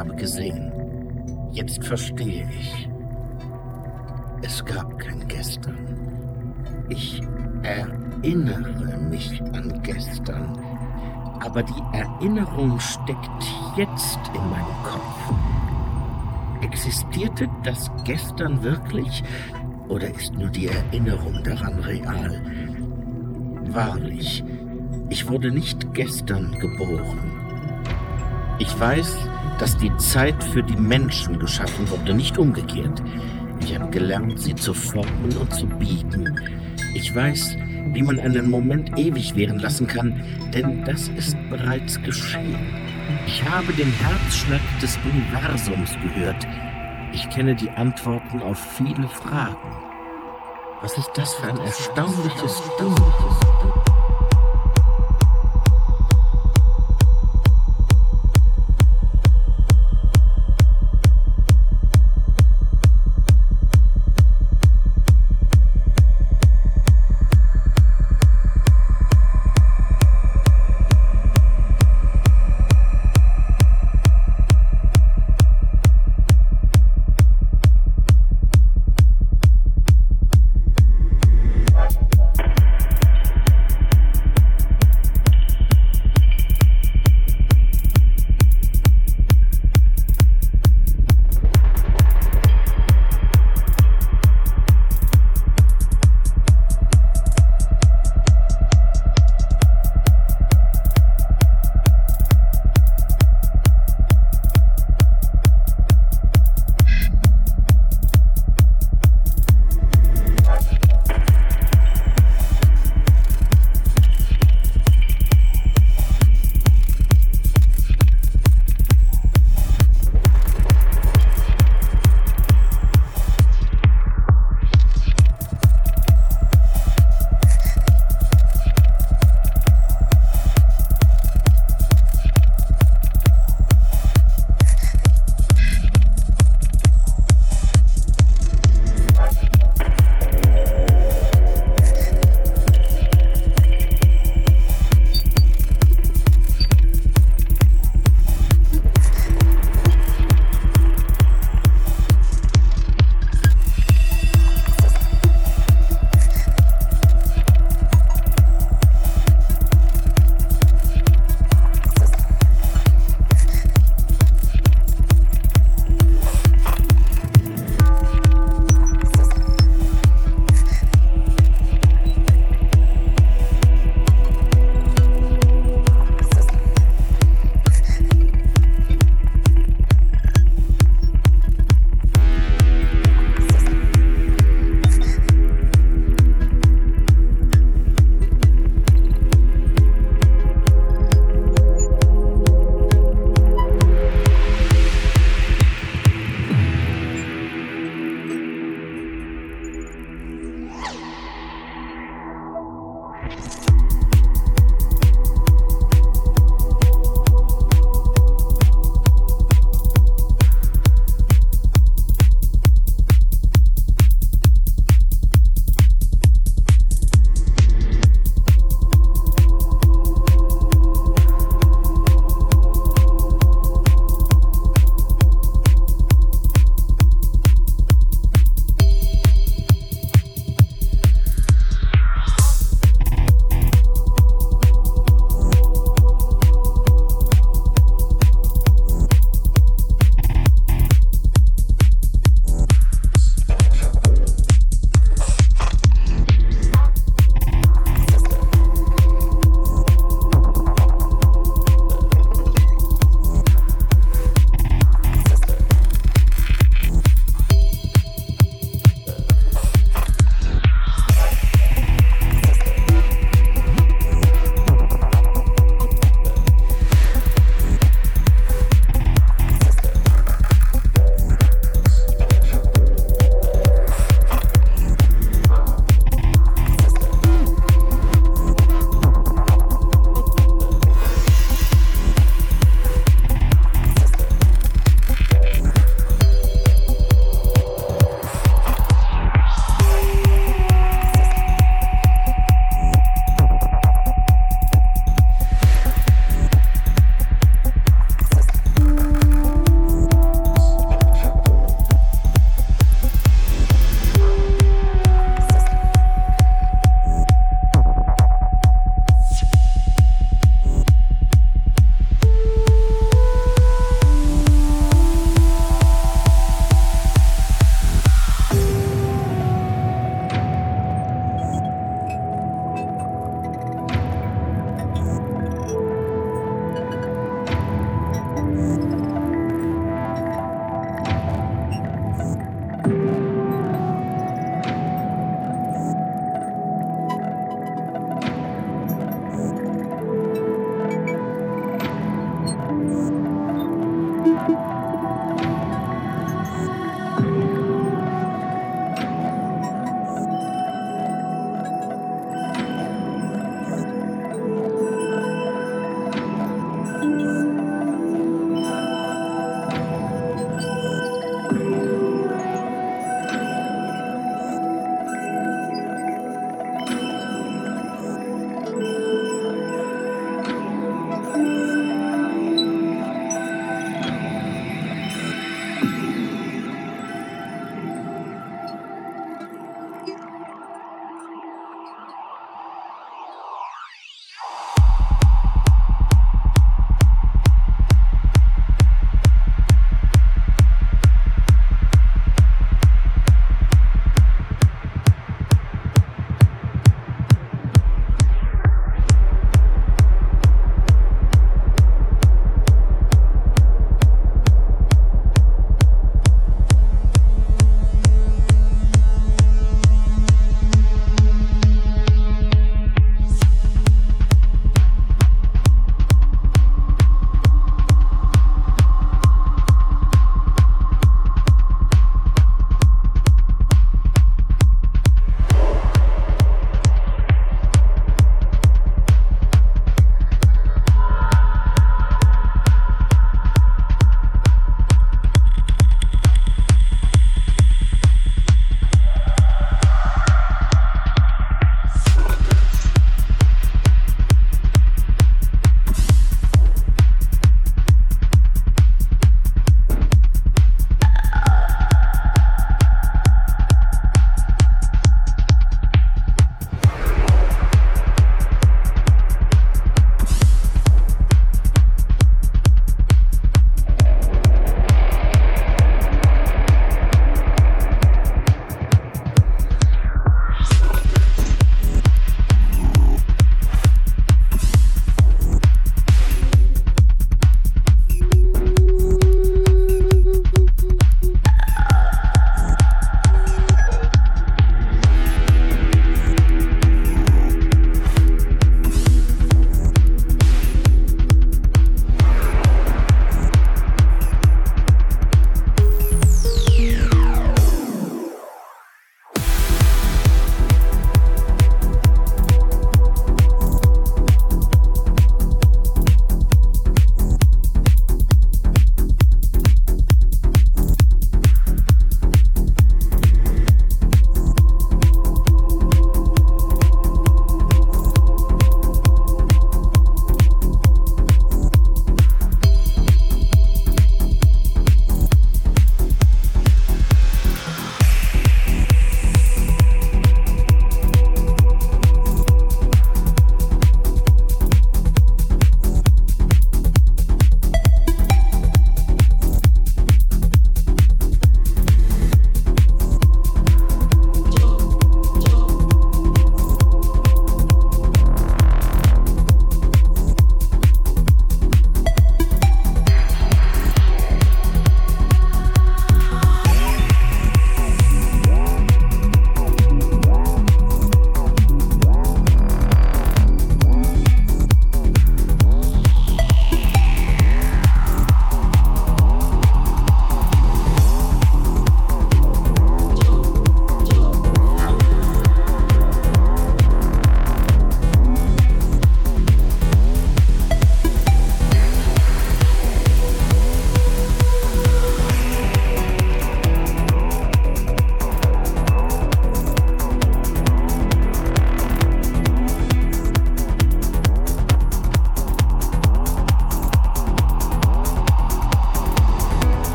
Habe gesehen. Jetzt verstehe ich. Es gab kein Gestern. Ich erinnere mich an gestern. Aber die Erinnerung steckt jetzt in meinem Kopf. Existierte das gestern wirklich oder ist nur die Erinnerung daran real? Wahrlich, ich wurde nicht gestern geboren. Ich weiß, dass die Zeit für die Menschen geschaffen wurde, nicht umgekehrt. Ich habe gelernt, sie zu formen und zu biegen. Ich weiß, wie man einen Moment ewig währen lassen kann, denn das ist bereits geschehen. Ich habe den Herzschlag des Universums gehört. Ich kenne die Antworten auf viele Fragen. Was ist das für ein erstaunliches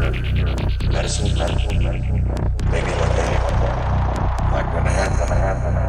or medicine, maybe one day. Not gonna happen.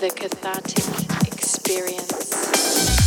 the cathartic experience.